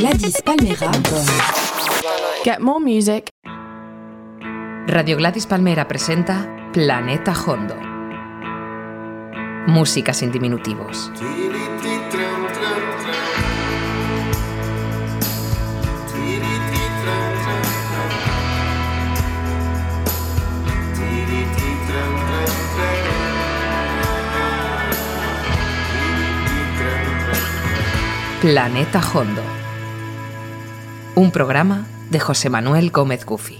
Gladys Palmera. Get more music. Radio Gladys Palmera presenta Planeta Hondo. Música sin diminutivos. Planeta Hondo. Un programa de José Manuel Gómez Gufi.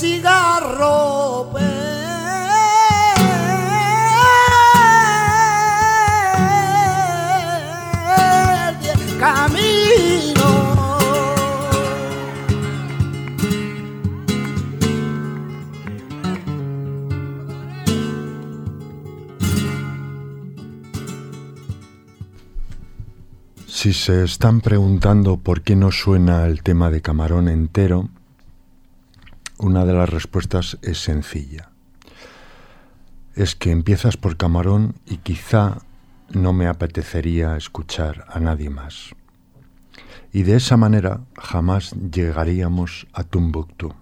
Cigarro. el camino. Si se están preguntando por qué no suena el tema de Camarón entero, una de las respuestas es sencilla. Es que empiezas por Camarón y quizá no me apetecería escuchar a nadie más. Y de esa manera jamás llegaríamos a Tumbuktu.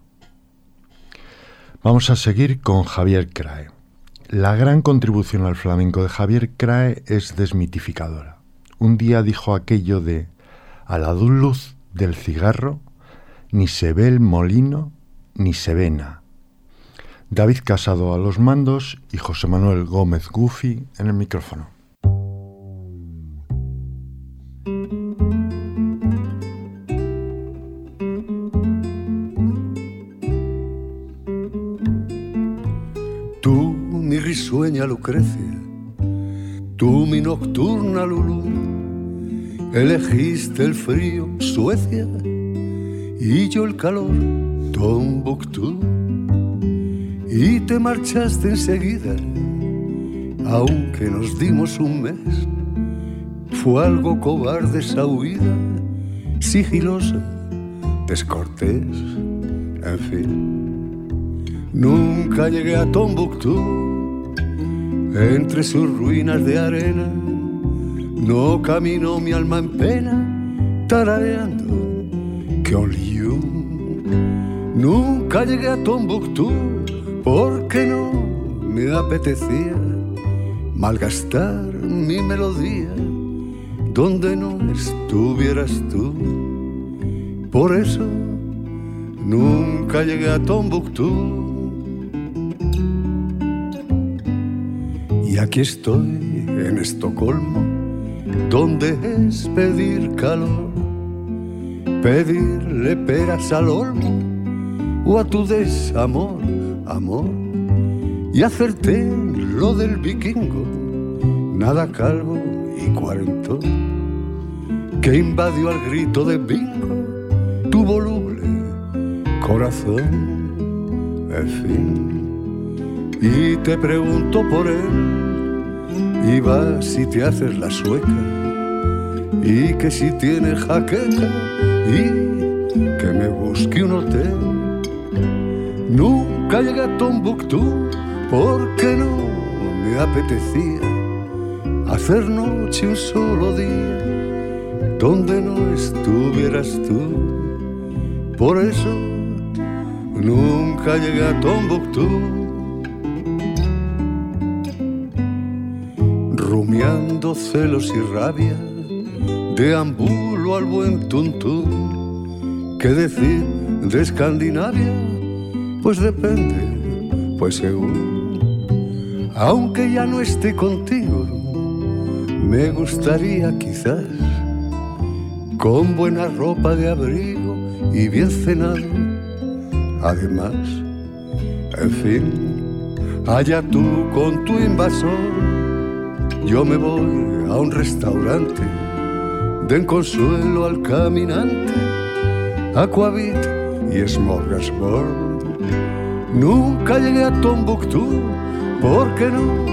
Vamos a seguir con Javier Crae. La gran contribución al flamenco de Javier Crae es desmitificadora un día dijo aquello de a la luz del cigarro ni se ve el molino ni se vena. David Casado a los mandos y José Manuel Gómez Gufi en el micrófono. Tú, mi risueña Lucrecia, tú, mi nocturna Lulú, elegiste el frío, Suecia, y yo el calor, Tombuctú, y te marchaste enseguida, aunque nos dimos un mes. Fue algo cobarde esa huida, sigilosa, descortés, en fin. Nunca llegué a Tombuctú, entre sus ruinas de arena, no caminó mi alma en pena, tarareando que olió. Nunca llegué a Tombuctú, porque no me apetecía malgastar mi melodía donde no estuvieras tú. Por eso nunca llegué a Tombuctú. Y aquí estoy en Estocolmo, donde es pedir calor, pedirle peras al olmo o a tu desamor, amor, y hacerte lo del vikingo, nada calvo y cuarentón, que invadió al grito de bingo tu voluble corazón, en fin. Y te pregunto por él, y vas y te haces la sueca, y que si tiene jaqueca, y que me busque un hotel. Nunca llegué a Tombuctú, porque no me apetecía hacer noche un solo día donde no estuvieras tú. Por eso nunca llegué a Tombuctú. Rumiando celos y rabia, deambulo al buen tuntún. ¿Qué decir de Escandinavia? Pues depende, pues según. Aunque ya no esté contigo, me gustaría quizás con buena ropa de abrigo y bien cenado. Además, en fin, allá tú con tu invasor, yo me voy a un restaurante, den consuelo al caminante, aquavit y smorgasbord. Nunca llegué a Tombuctú porque no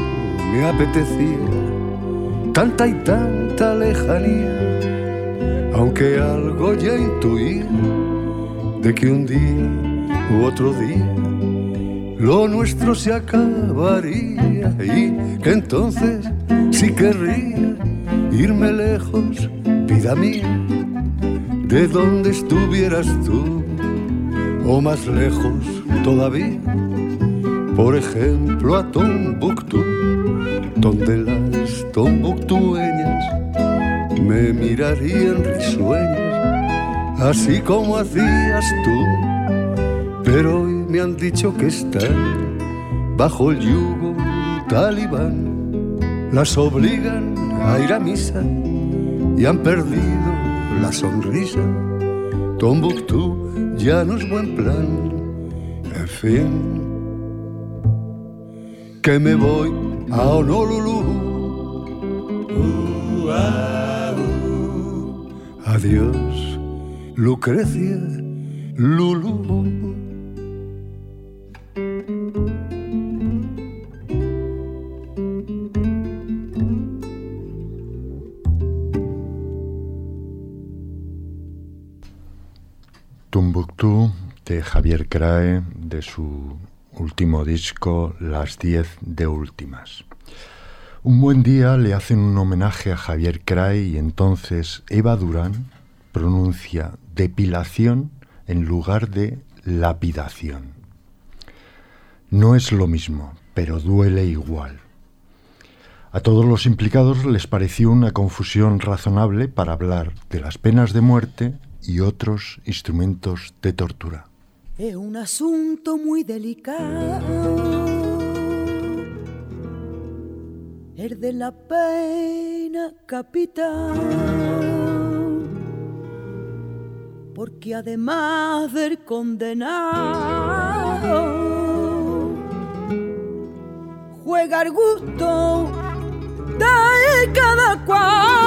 me apetecía tanta y tanta lejanía. Aunque algo ya intuí de que un día u otro día lo nuestro se acabaría y que entonces sí querría irme lejos, vida mía, de donde estuvieras tú o más lejos todavía, por ejemplo a Tombuctú, donde las tombuktueñas me mirarían risueñas, así como hacías tú. Pero hoy me han dicho que están bajo el yugo talibán, las obligan a ir a misa y han perdido la sonrisa. Tombuctú ya no es buen plan, fin, que me voy a Honolulu. Adiós, Lucrecia, Lulu. Javier Crae su último disco Las Diez de Últimas. Un buen día le hacen un homenaje a Javier Cray y entonces Eva Durán pronuncia depilación en lugar de lapidación. No es lo mismo, pero duele igual. A todos los implicados les pareció una confusión razonable para hablar de las penas de muerte y otros instrumentos de tortura. Es un asunto muy delicado el de la pena capital. Porque además del condenado, juega el gusto de cada cual.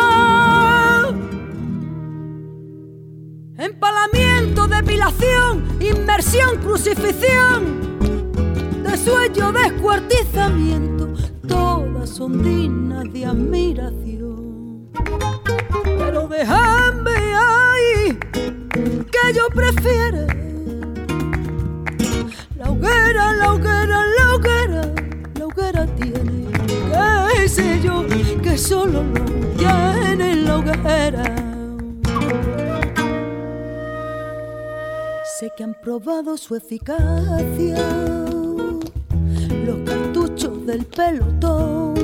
Empalamiento, depilación, inmersión, crucifixión, de sueño, descuartizamiento todas son dignas de admiración. Pero déjame ahí que yo prefiero la hoguera, la hoguera, la hoguera, la hoguera tiene, qué sé yo, que solo lo tiene la hoguera. Sé que han probado su eficacia los cartuchos del pelotón,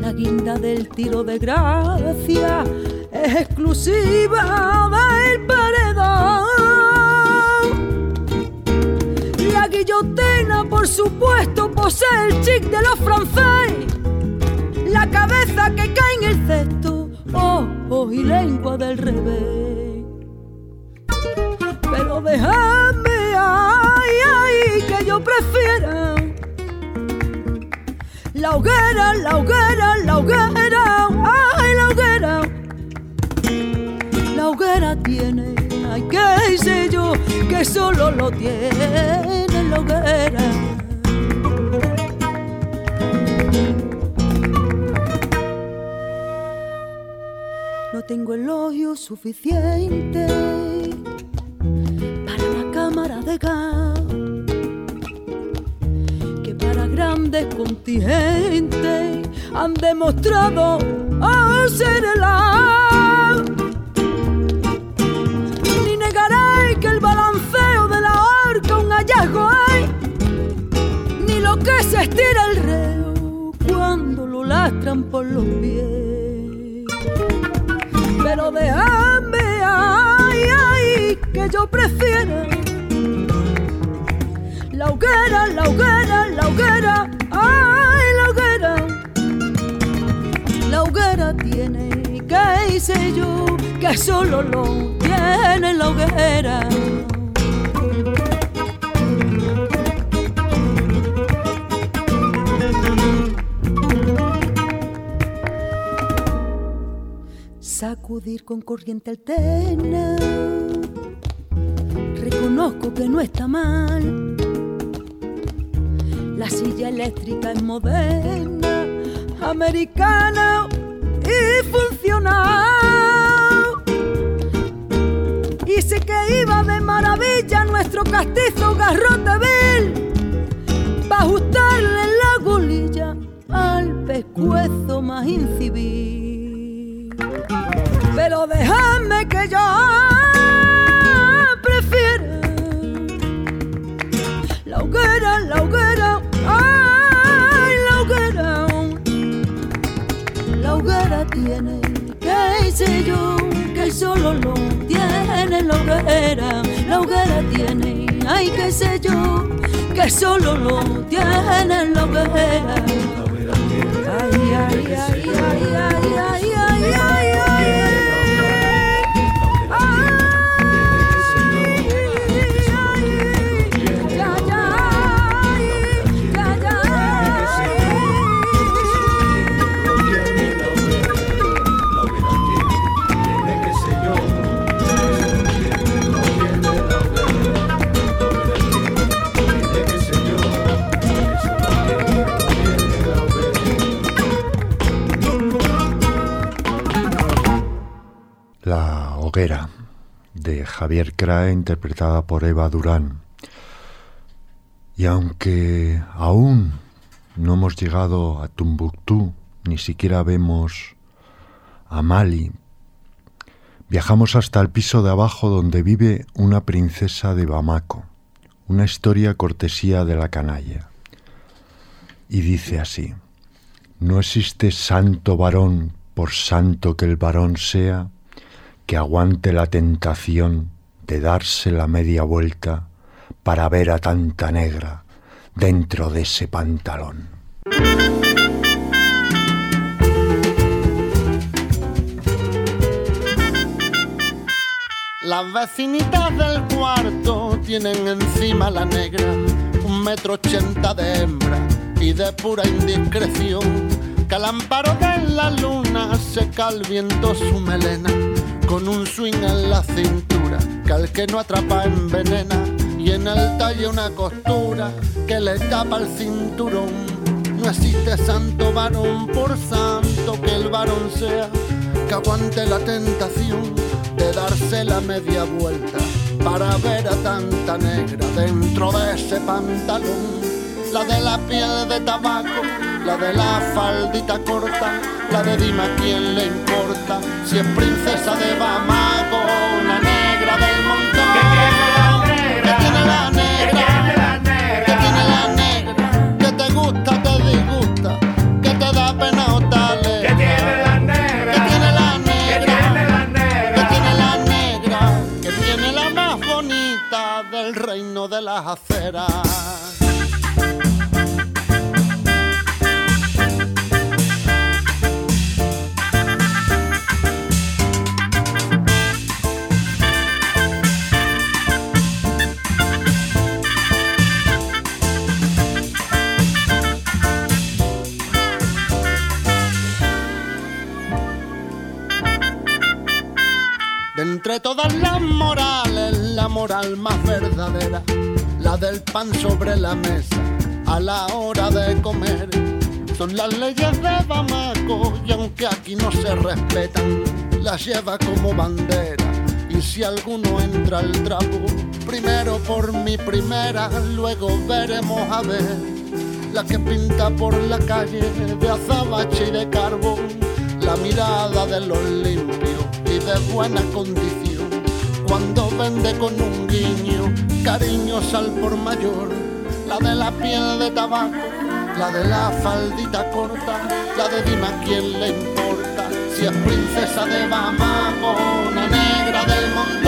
la guinda del tiro de gracia es exclusiva del paredón. La guillotina, por supuesto, posee el chic de los franceses, la cabeza que cae en el cesto, ojos y lengua del revés. Pero déjame ay, ay, que yo prefiera la hoguera, la hoguera, la hoguera, ay, la hoguera. La hoguera tiene, ay, que sé yo, que solo lo tiene la hoguera. No tengo elogio suficiente que para grandes contingentes han demostrado ser el Ni negaré que el balanceo de la horca un hallazgo hay, ni lo que se estira el reo cuando lo lastran por los pies. Pero déjame, ay, ay, que yo prefiero la hoguera, la hoguera, la hoguera, ay, la hoguera. La hoguera tiene, que hice yo, que solo lo tiene la hoguera. sacudir con corriente alterna. Reconozco que no está mal. La silla eléctrica es moderna, americana y funcional. Y que iba de maravilla nuestro castizo garrote vil para ajustarle la golilla al pescuezo más incivil pero déjame que yo yo, que solo lo tiene la hoguera. La hoguera tiene, ay, que sé yo, que solo lo tiene la hoguera. Ay, ay, ay, ay, ay, ay, ay, ay. De Javier Crae interpretada por Eva Durán. Y aunque aún no hemos llegado a Tumbuctú, ni siquiera vemos a Mali, viajamos hasta el piso de abajo donde vive una princesa de Bamako, una historia cortesía de la canalla. Y dice así, no existe santo varón por santo que el varón sea, que aguante la tentación de darse la media vuelta para ver a tanta negra dentro de ese pantalón. Las vecinitas del cuarto tienen encima la negra un metro ochenta de hembra y de pura indiscreción que al amparo de la luna seca el viento su melena con un swing en la cintura que al que no atrapa envenena y en el talle una costura que le tapa el cinturón. No existe santo varón por santo que el varón sea que aguante la tentación de darse la media vuelta para ver a tanta negra dentro de ese pantalón. La de la piel de tabaco, la de la faldita corta la de Dima, ¿quién le importa? Si es princesa de Bamako, una negra del montón. ¿Qué tiene la negra? ¿Qué tiene la negra? ¿Qué te gusta, te disgusta? ¿Qué te da pena o tal? ¿Qué tiene la negra? ¿Qué tiene la negra? ¿Qué tiene la negra? ¿Qué tiene la negra? Que tiene la más bonita del reino de las aceras. Moral más verdadera, la del pan sobre la mesa a la hora de comer. Son las leyes de Bamako y aunque aquí no se respetan, las lleva como bandera. Y si alguno entra al trapo, primero por mi primera, luego veremos a ver la que pinta por la calle de azabache y de carbón, la mirada de los limpios y de buena condición cuando vende con un guiño cariños al por mayor, la de la piel de tabaco, la de la faldita corta, la de Dima, ¿quién le importa? Si es princesa de Bamako, una negra del monte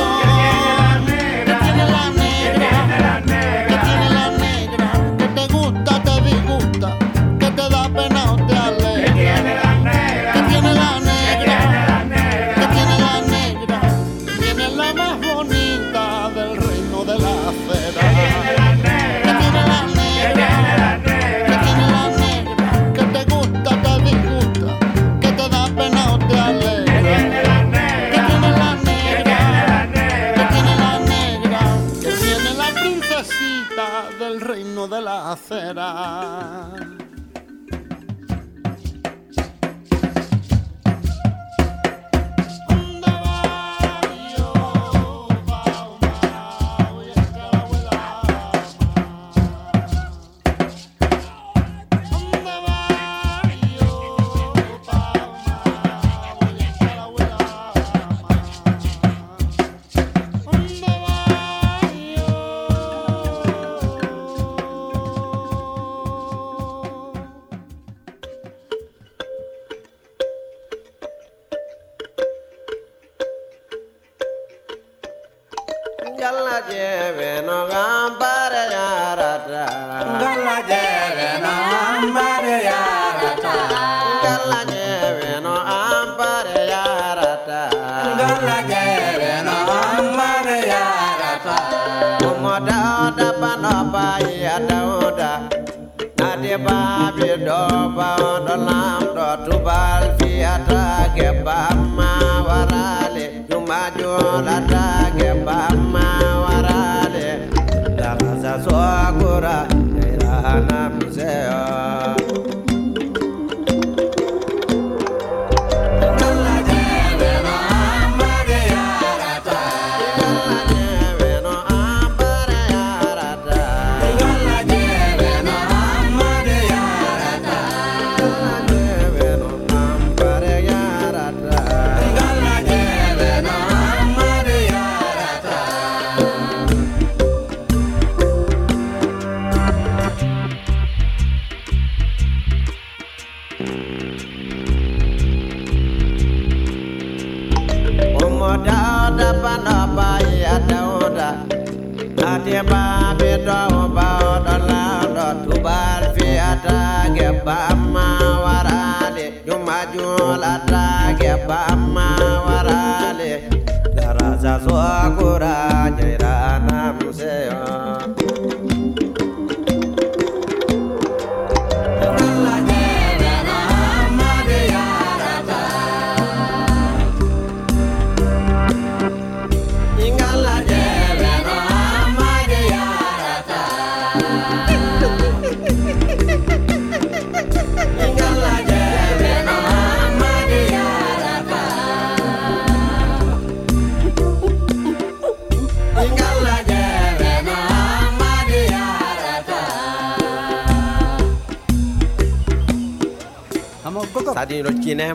ñiɗo cine?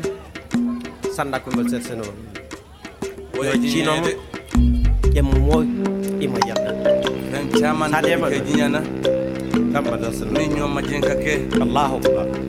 Sanndakkoygol sersenol ñiɗo cinoma ƴemmo imo jalɗa men caman saɗema jiñana gamba dasmin ñomma jenka ke allahu akbar.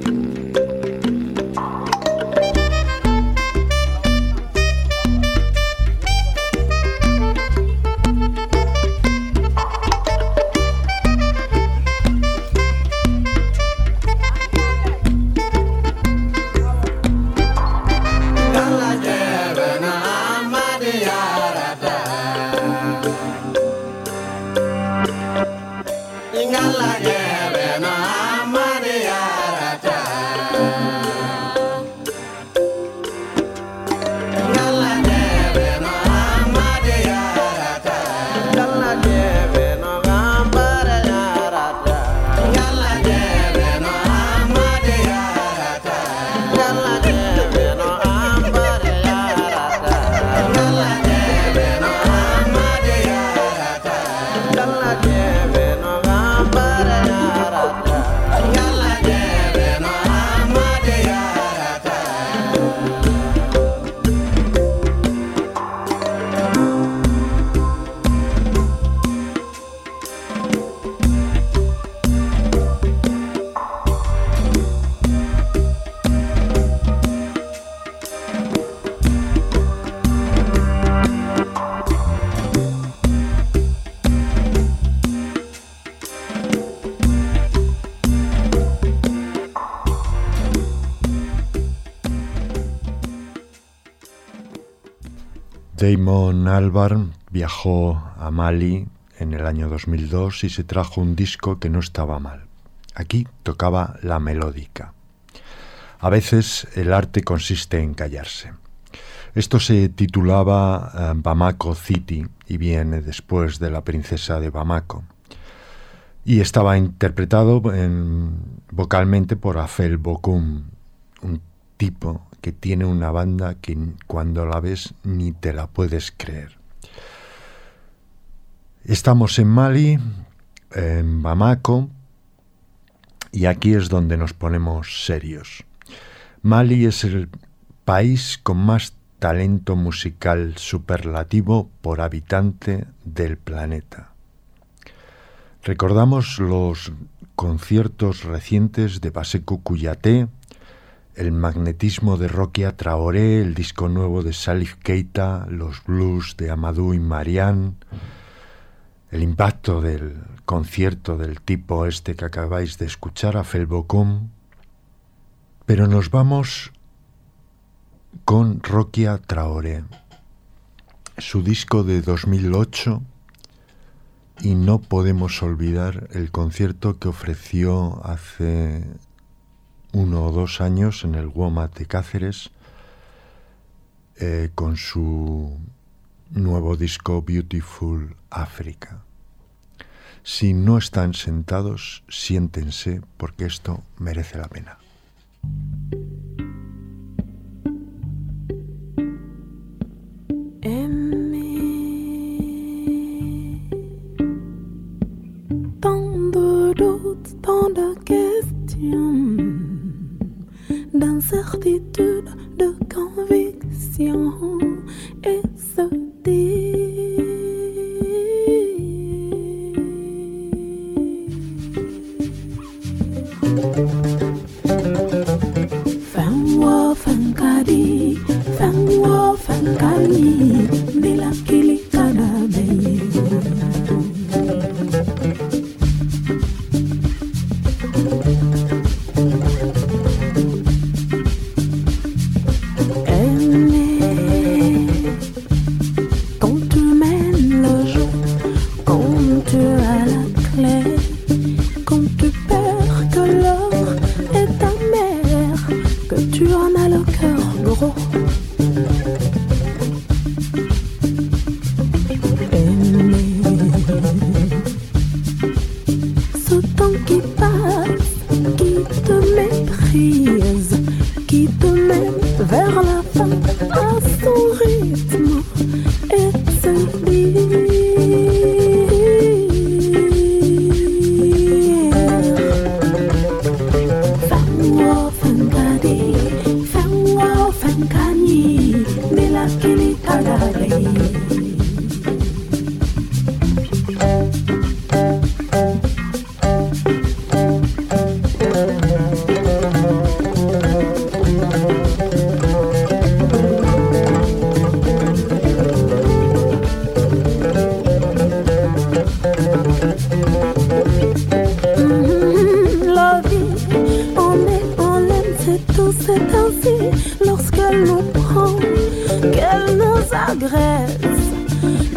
Damon Albarn viajó a Mali en el año 2002 y se trajo un disco que no estaba mal. Aquí tocaba la melódica. A veces el arte consiste en callarse. Esto se titulaba eh, Bamako City y viene después de La princesa de Bamako. Y estaba interpretado vocalmente por Afel Bokum, un tipo que tiene una banda que cuando la ves ni te la puedes creer. Estamos en Mali, en Bamako, y aquí es donde nos ponemos serios. Mali es el país con más talento musical superlativo por habitante del planeta. Recordamos los conciertos recientes de Baseku Kuyate, el magnetismo de Rokia Traoré, el disco nuevo de Salif Keita, los blues de Amadou y Marianne, el impacto del concierto del tipo este que acabáis de escuchar a Felbocom, pero nos vamos con Rokia Traoré, su disco de 2008 y no podemos olvidar el concierto que ofreció hace uno o dos años en el WOMAT de Cáceres eh, con su nuevo disco Beautiful Africa. Si no están sentados, siéntense porque esto merece la pena.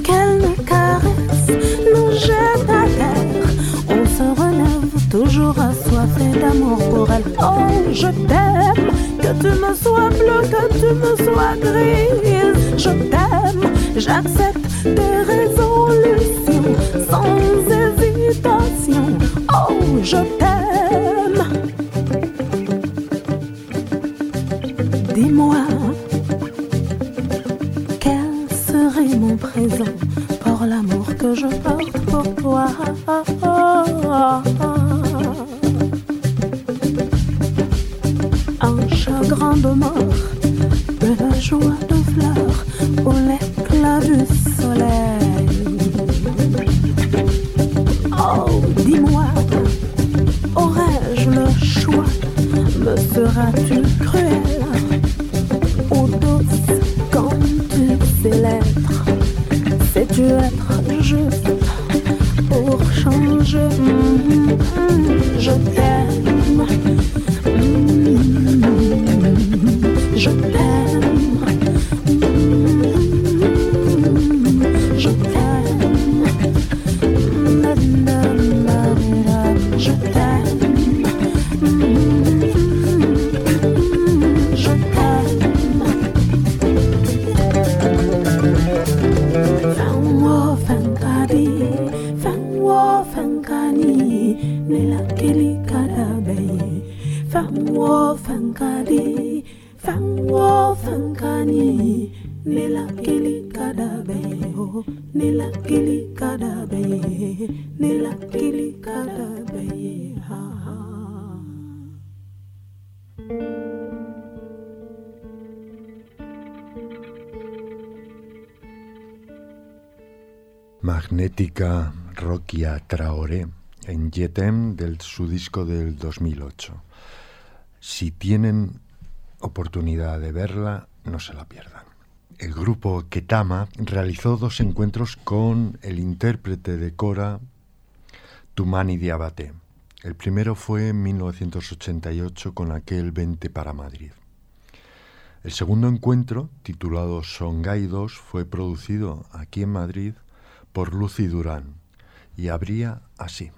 qu'elle me caresse, nous jette à terre. On se relève, toujours assoiffé d'amour pour elle. Oh, je t'aime, que tu me sois bleu, que tu me sois grise. Je t'aime, j'accepte tes résolutions sans hésitation. Oh, je t'aime. Magnética Rokia Traoré en Yetem del su disco del 2008. Si tienen oportunidad de verla, no se la pierdan. El grupo Ketama realizó dos encuentros con el intérprete de Cora, Tumani Diabate. El primero fue en 1988 con aquel 20 para Madrid. El segundo encuentro, titulado Songai 2, fue producido aquí en Madrid por Lucy Durán y habría así.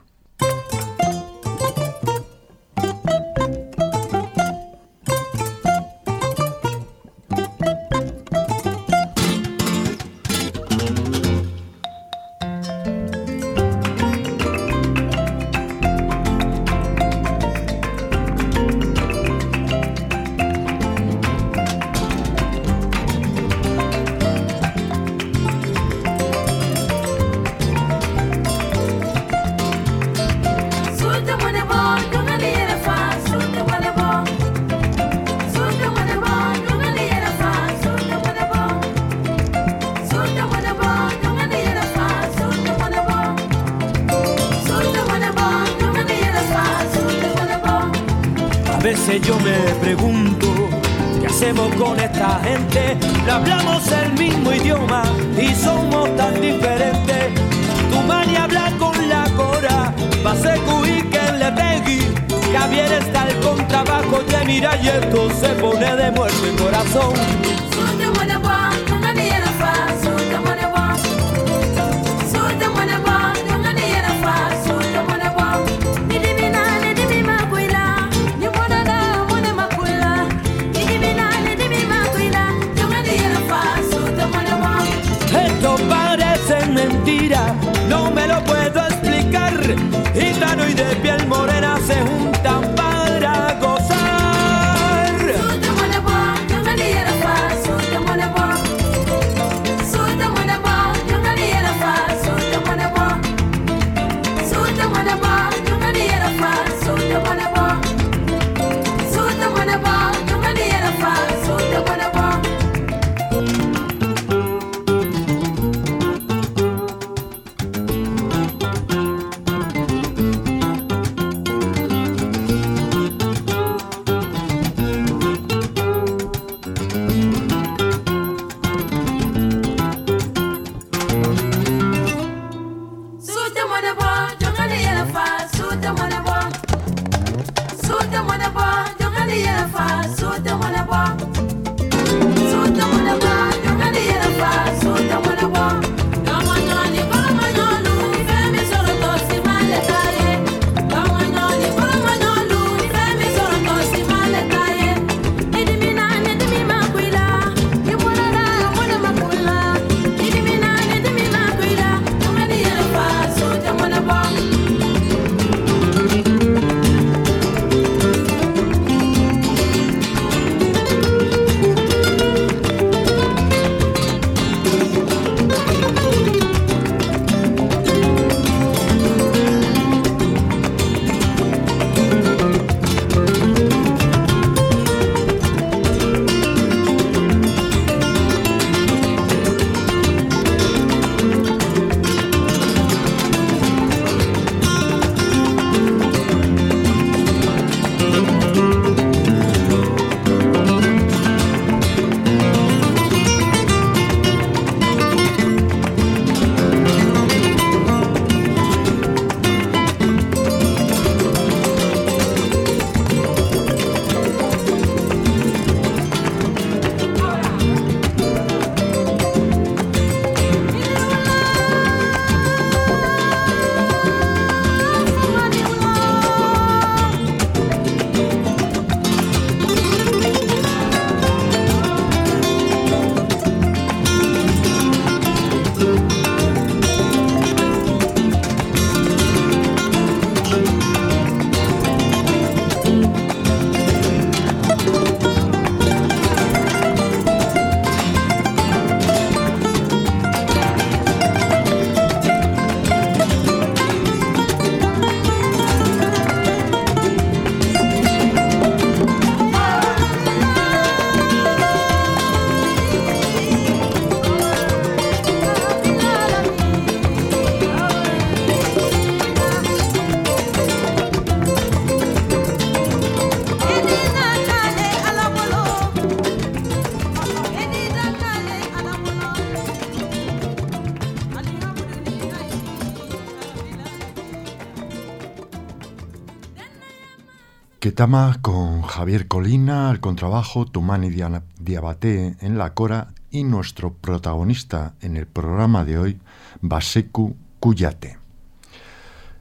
Ketama con Javier Colina al contrabajo, Tumani Diabate en la cora y nuestro protagonista en el programa de hoy, Baseku Kuyate.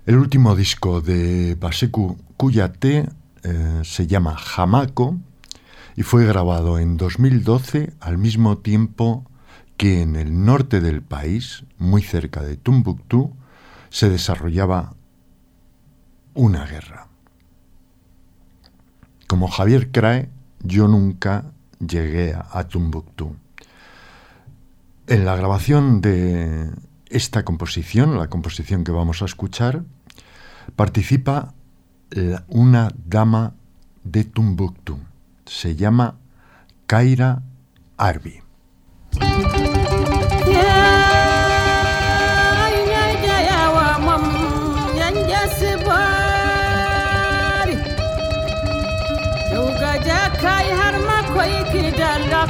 El último disco de Baseku Kuyate eh, se llama Jamako y fue grabado en 2012 al mismo tiempo que en el norte del país, muy cerca de Tumbuctú, se desarrollaba una guerra. Como Javier Crae, yo nunca llegué a, Tumbuctú. En la grabación de esta composición, la composición que vamos a escuchar, participa una dama de Tumbuctú. Se llama Kaira Arbi.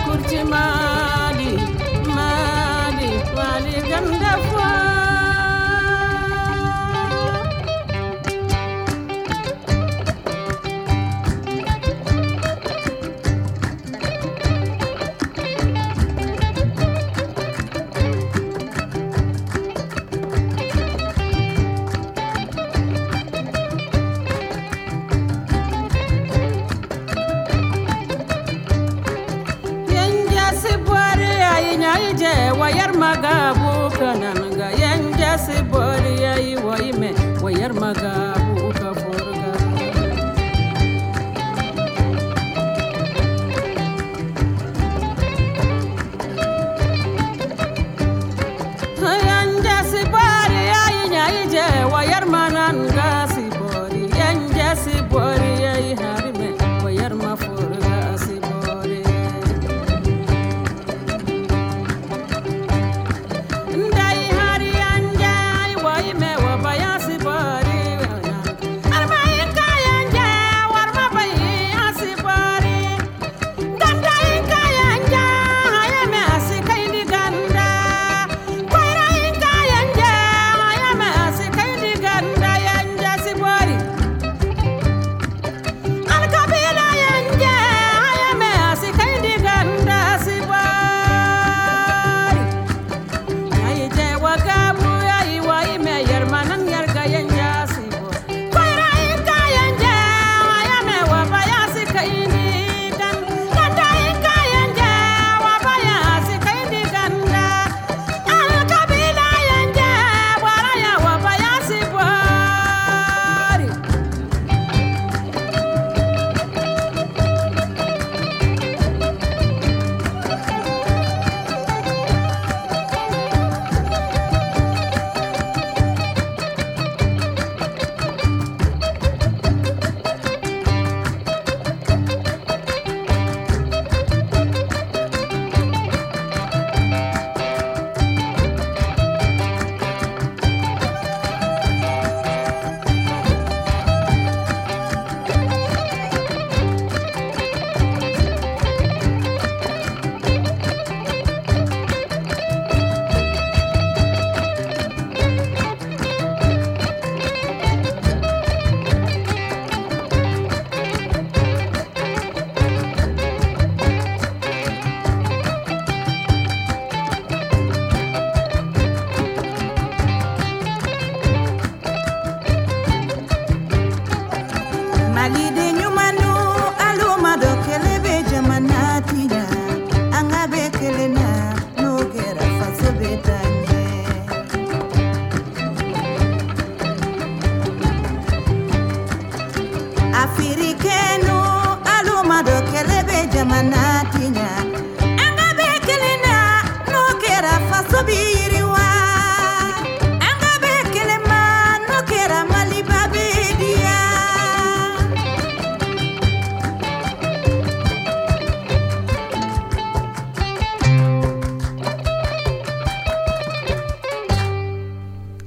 kurcuma. maga na nga yang jasi bori ya iwo ime wayar maga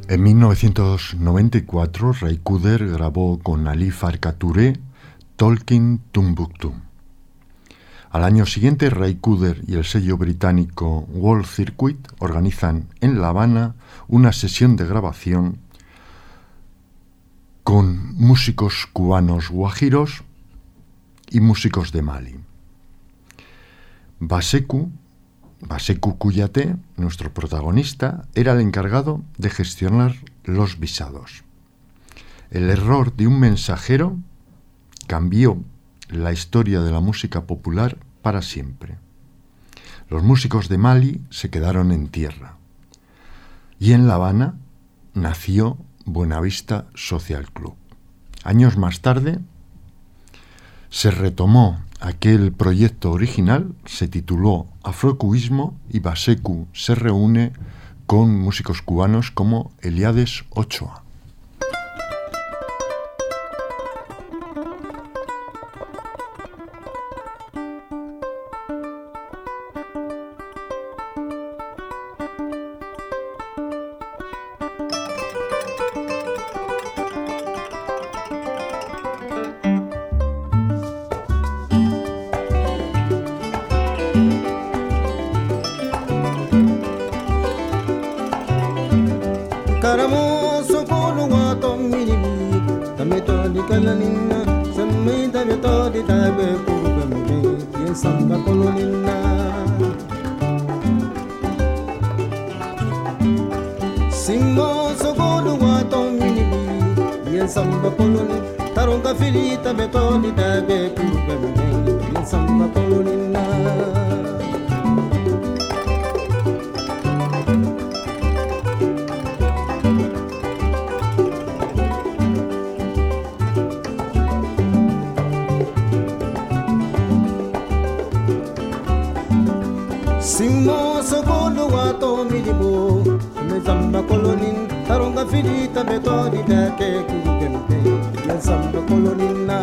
En 1994, Ray Cooder grabó con Ali Farka Touré Tolkien Tumbuktu. Al año siguiente, Ray Cooder y el sello británico World Circuit organizan en La Habana una sesión de grabación con músicos cubanos guajiros y músicos de Mali. Baseku, Baseku Kuyate, nuestro protagonista, era el encargado de gestionar los visados. El error de un mensajero cambió la historia de la música popular para siempre. Los músicos de Mali se quedaron en tierra. Y en La Habana nació Buenavista Social Club. Años más tarde se retomó aquel proyecto original, se tituló Afrocuismo y Basecu se reúne con músicos cubanos como Eliades Ochoa. kolonin taronga fini tabe to di da ke ku gente kolonina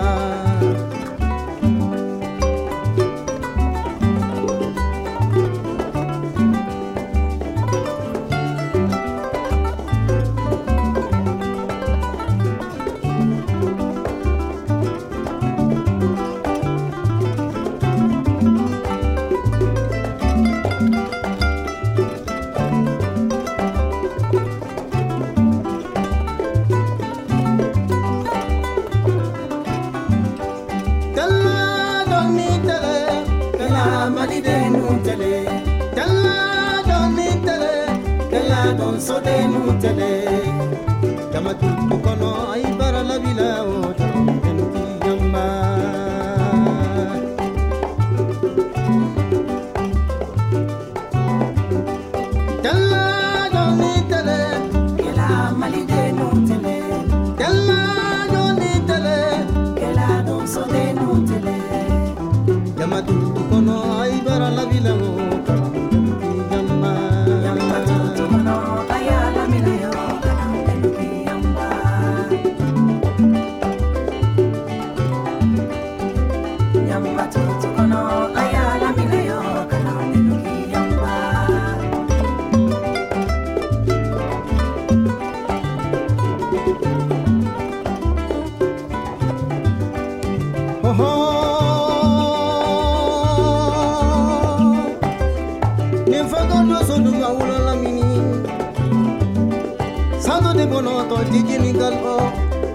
gono to jijini galbo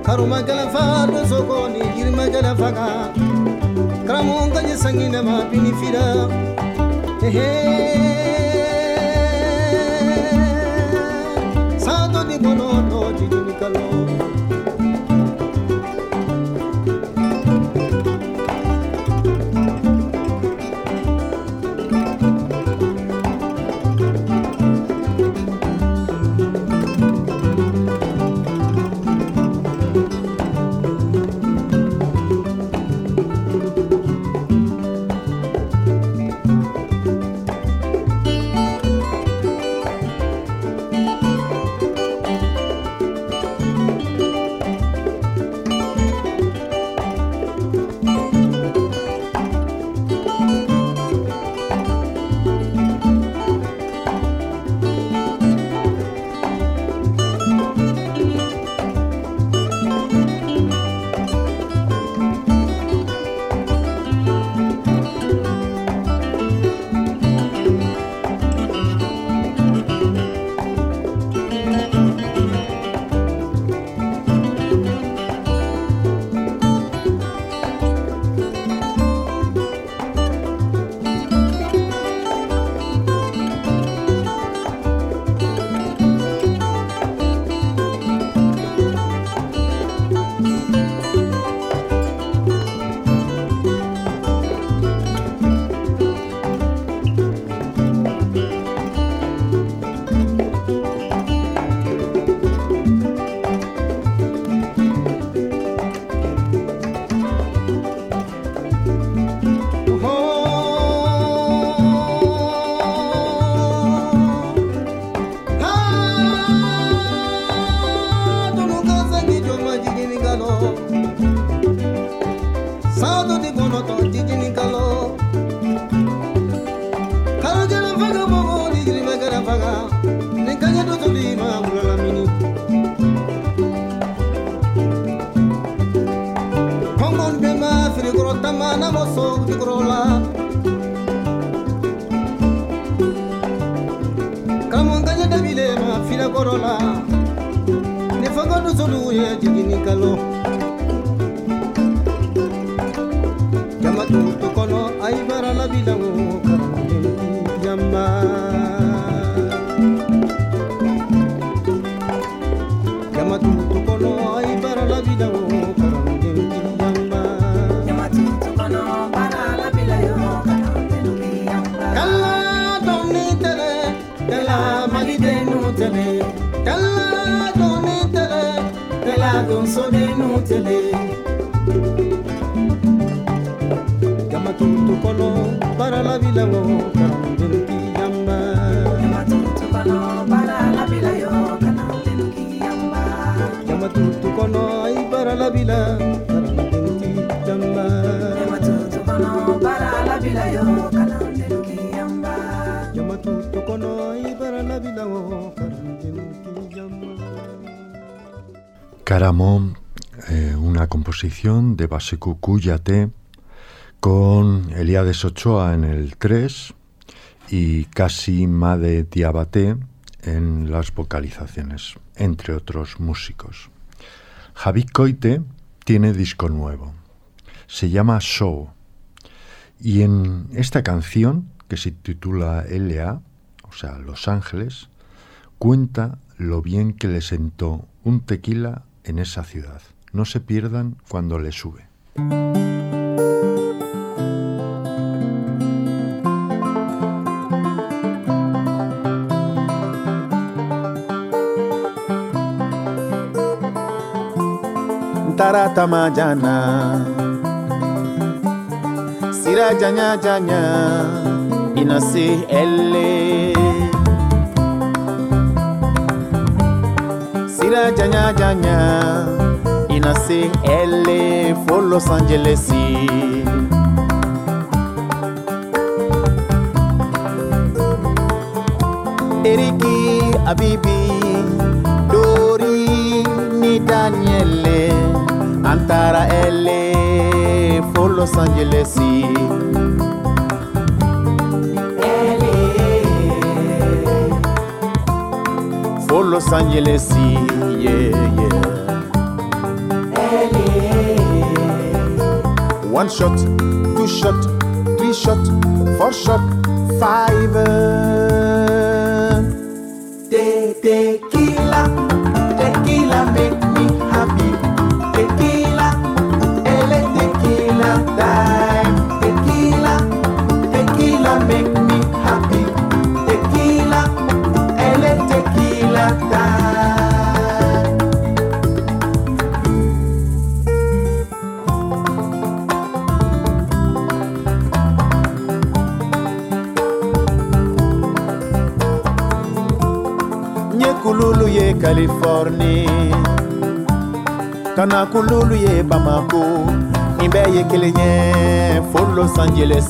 karuma gala faru sokoni girma gala faga kramu ngani sangine ma bini pinifira ehe de Baseku Kuyate con Eliades Ochoa en el 3 y Casi Made Diabate en las vocalizaciones, entre otros músicos. Javi Coite tiene disco nuevo, se llama Show, y en esta canción, que se titula LA, o sea, Los Ángeles, cuenta lo bien que le sentó un tequila en esa ciudad. No se pierdan cuando le sube. Tarata majana Sira janya janya Inasi elle Sira janya Inasi elle For Los Angeles. Eriki Abibi Dori ni Daniele Antara elle For Los Angeles. For Los Angeles yeah One shot, two shot, three shot, four shot, five. Californie. Kana kululu ye bamako nin bɛɛ ye kelen ye fo los angeles.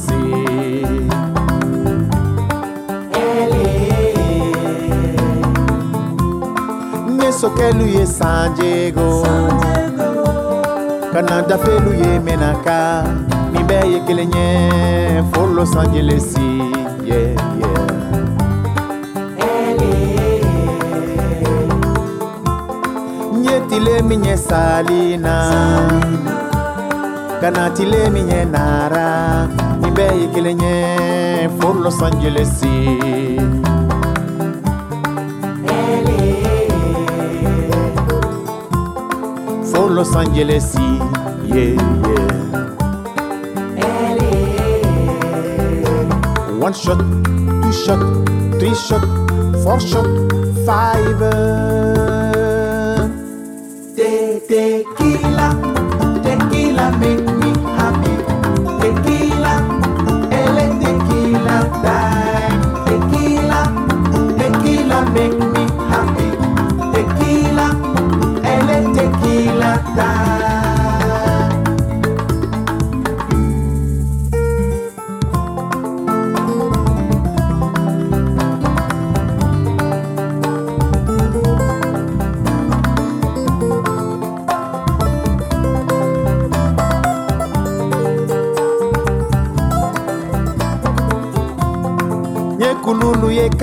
Nye sokɛlu ye san diego. Kana dafelu ye menaka nin bɛɛ ye kelen ye fo los angeles. Yeah, yeah. Nye tile min ye salina. Kana tile min ye nara. Nin bɛɛ ye kelen ye fo los angeles. Fo los angeles. Yeah, yeah. one shot two shot three shot four shot five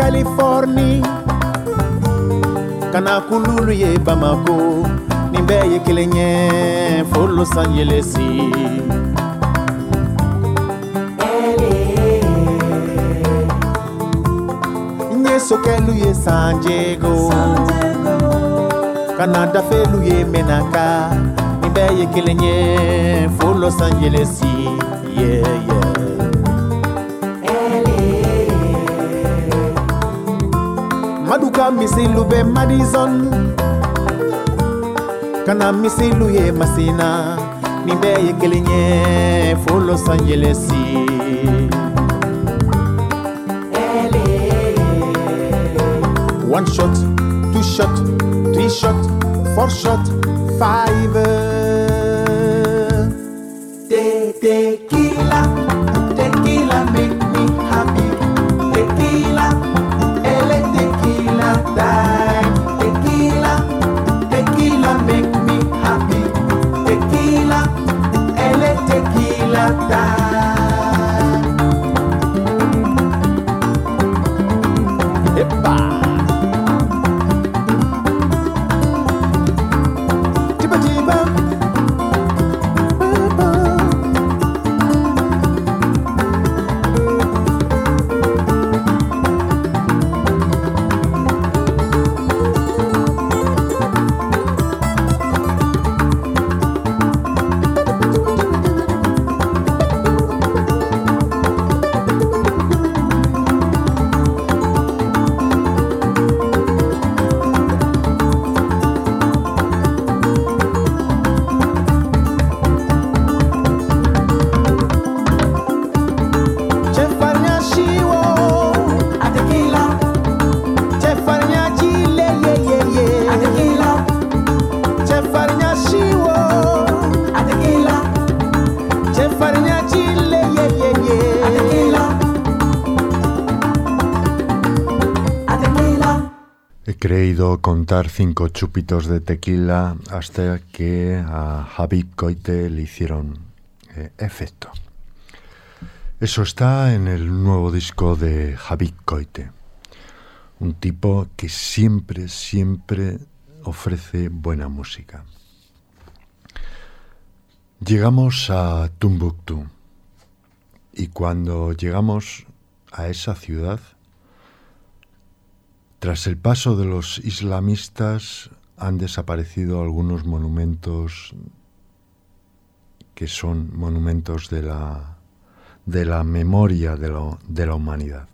ye californie. Kana kululu ye bamako nin bɛɛ ye kelen ye fo los angelesi n ye sokɛlu ye san diego kana dafelu ye menaka nin bɛɛ ye kelen ye fo los angelesi maduka misilu bɛ madison. Kana misilu ye masina. Nin bɛɛ ye kelen ye fo los angelesi one shot two shot three shot four shot five. Te- Tequila, Contar cinco chupitos de tequila hasta que a Habib Koite le hicieron eh, efecto. Eso está en el nuevo disco de Habib Koite. Un tipo que siempre, siempre ofrece buena música. Llegamos a Tumbuktu y cuando llegamos a esa ciudad, tras el paso de los islamistas han desaparecido algunos monumentos que son monumentos de la, de la memoria de, de la humanidad.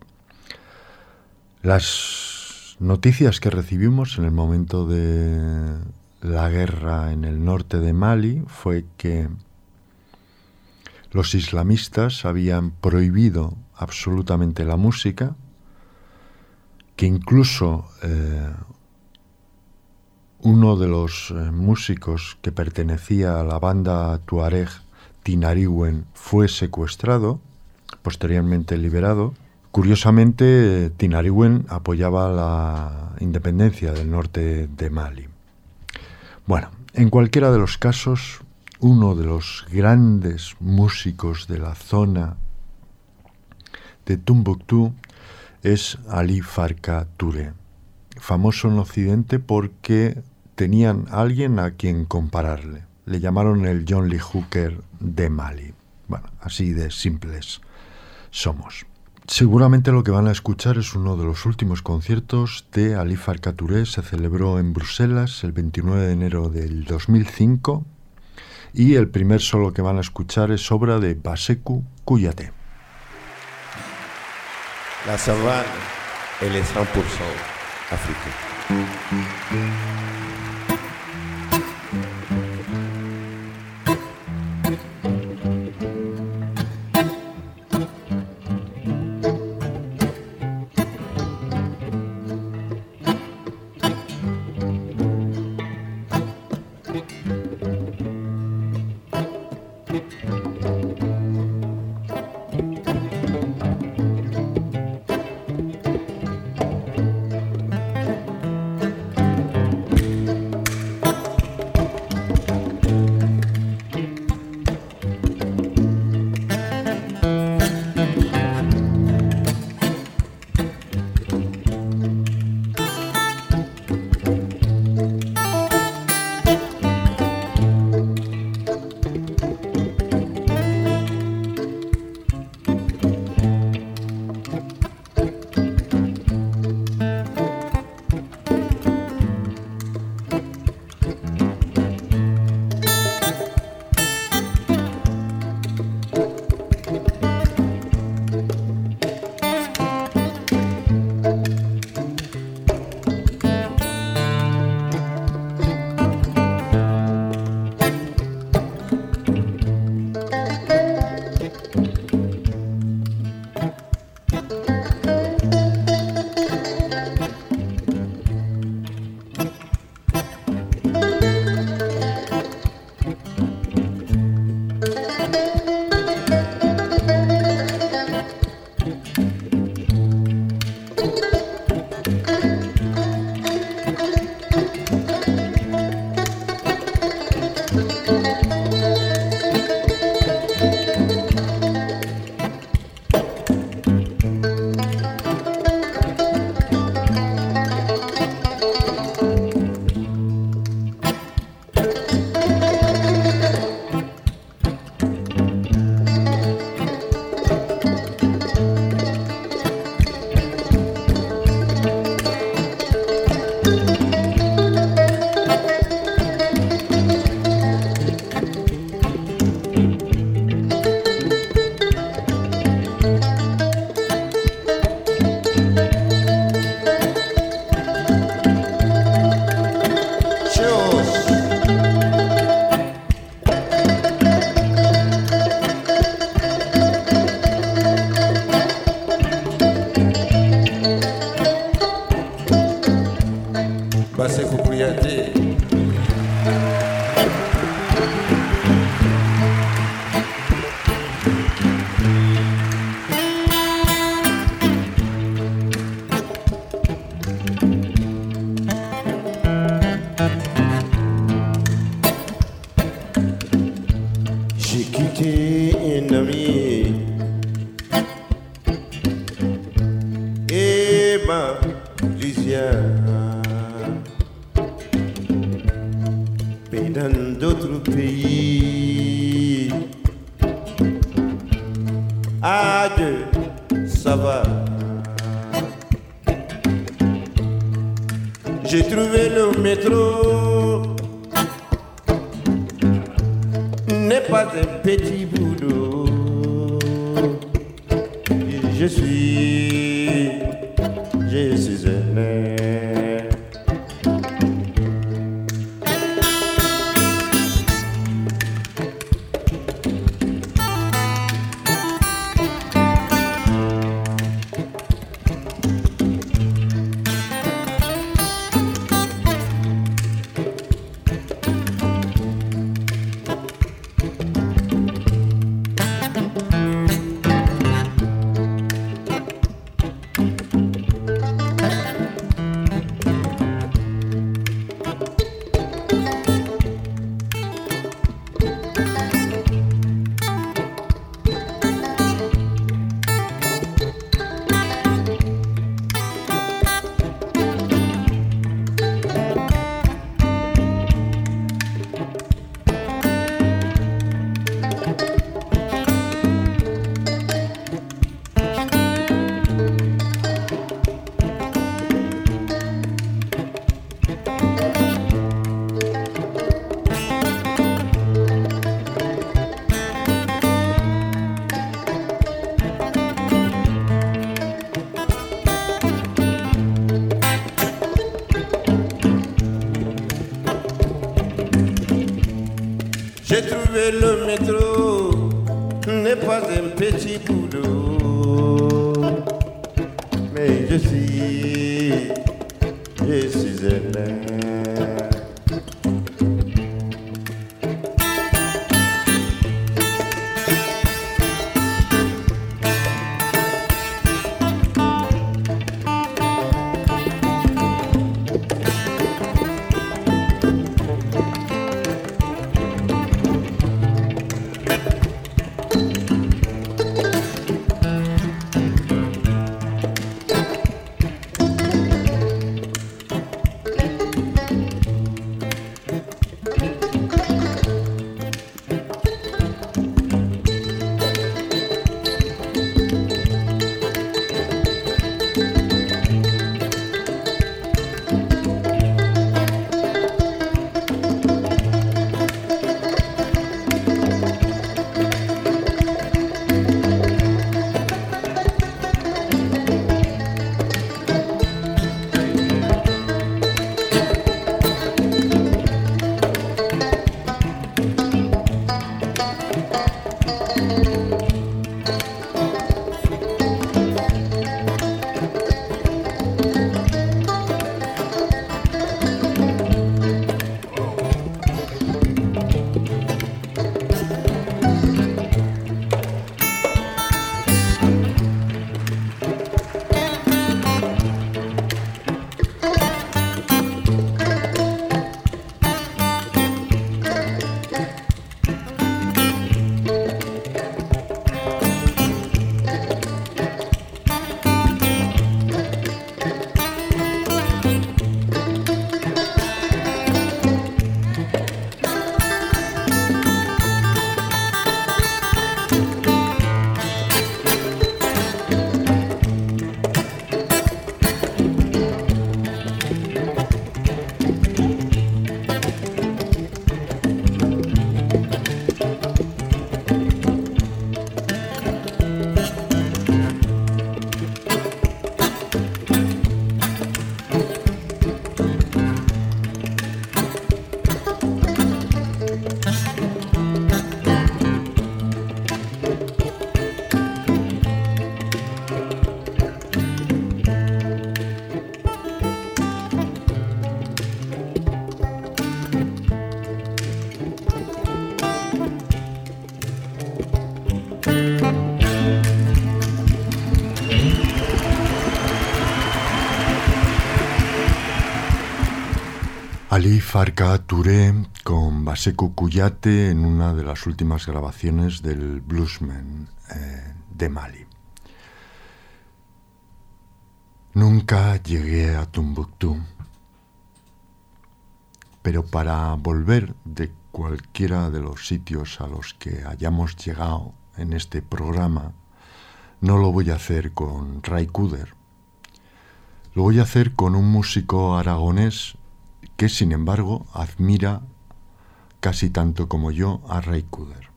Las noticias que recibimos en el momento de la guerra en el norte de Mali fue que los islamistas habían prohibido absolutamente la música, que incluso eh, uno de los eh, músicos que pertenecía a la banda Tuareg Tinariwen fue secuestrado, posteriormente liberado. Curiosamente, Tinariwen apoyaba la independencia del norte de Mali. Bueno, en cualquiera de los casos, uno de los grandes músicos de la zona de Tumbuktu es Ali Farka Touré, famoso en Occidente porque tenían alguien a quien compararle. Le llamaron el John Lee Hooker de Mali. Bueno, así de simples somos. Seguramente lo que van a escuchar es uno de los últimos conciertos de Ali Farka Touré. Se celebró en Bruselas el 29 de enero del 2005 y el primer solo que van a escuchar es obra de Baseku Kuyate. La savane, elle est 100% africaine. Pas un Ali Farka Touré con Baseku Kuyate en una de las últimas grabaciones del bluesman eh, de Mali. Nunca llegué a Tumbuktu, Pero para volver de cualquiera de los sitios a los que hayamos llegado en este programa, no lo voy a hacer con Ray Kuder. Lo voy a hacer con un músico aragonés que, sin embargo, admira casi tanto como yo a Ray Kuder.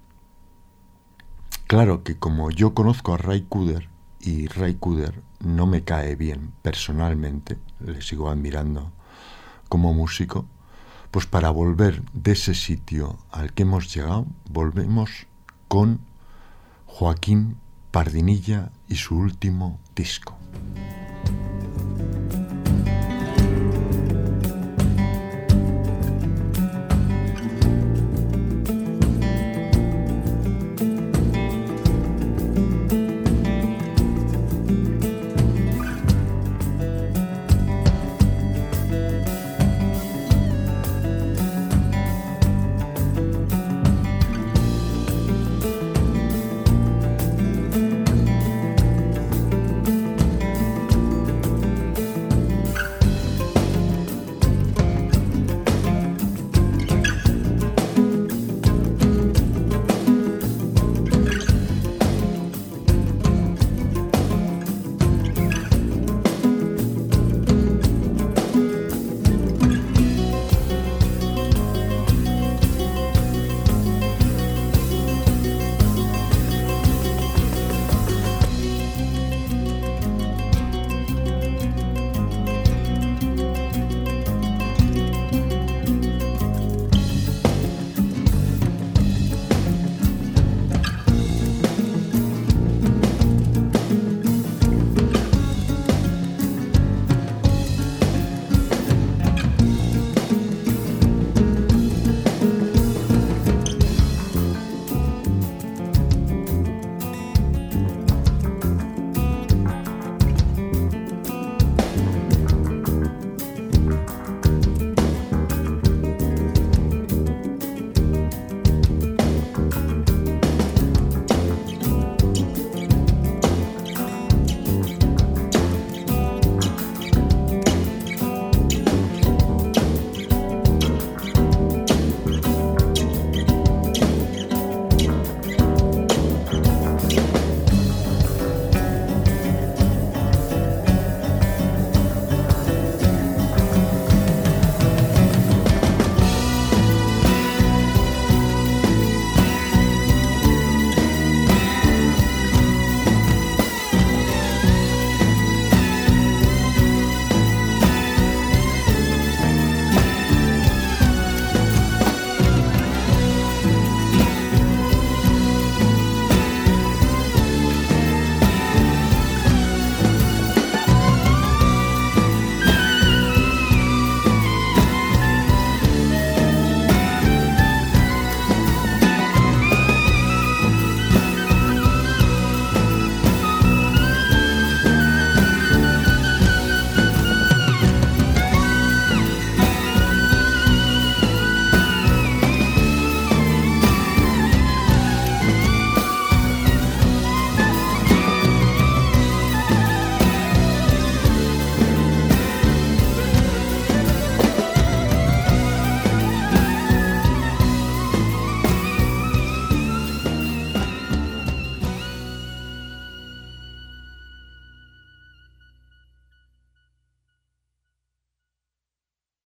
Claro que como yo conozco a Ray Kuder y Ray Kuder no me cae bien personalmente, le sigo admirando como músico, pues para volver de ese sitio al que hemos llegado, volvemos con Joaquín Pardinilla y su último disco.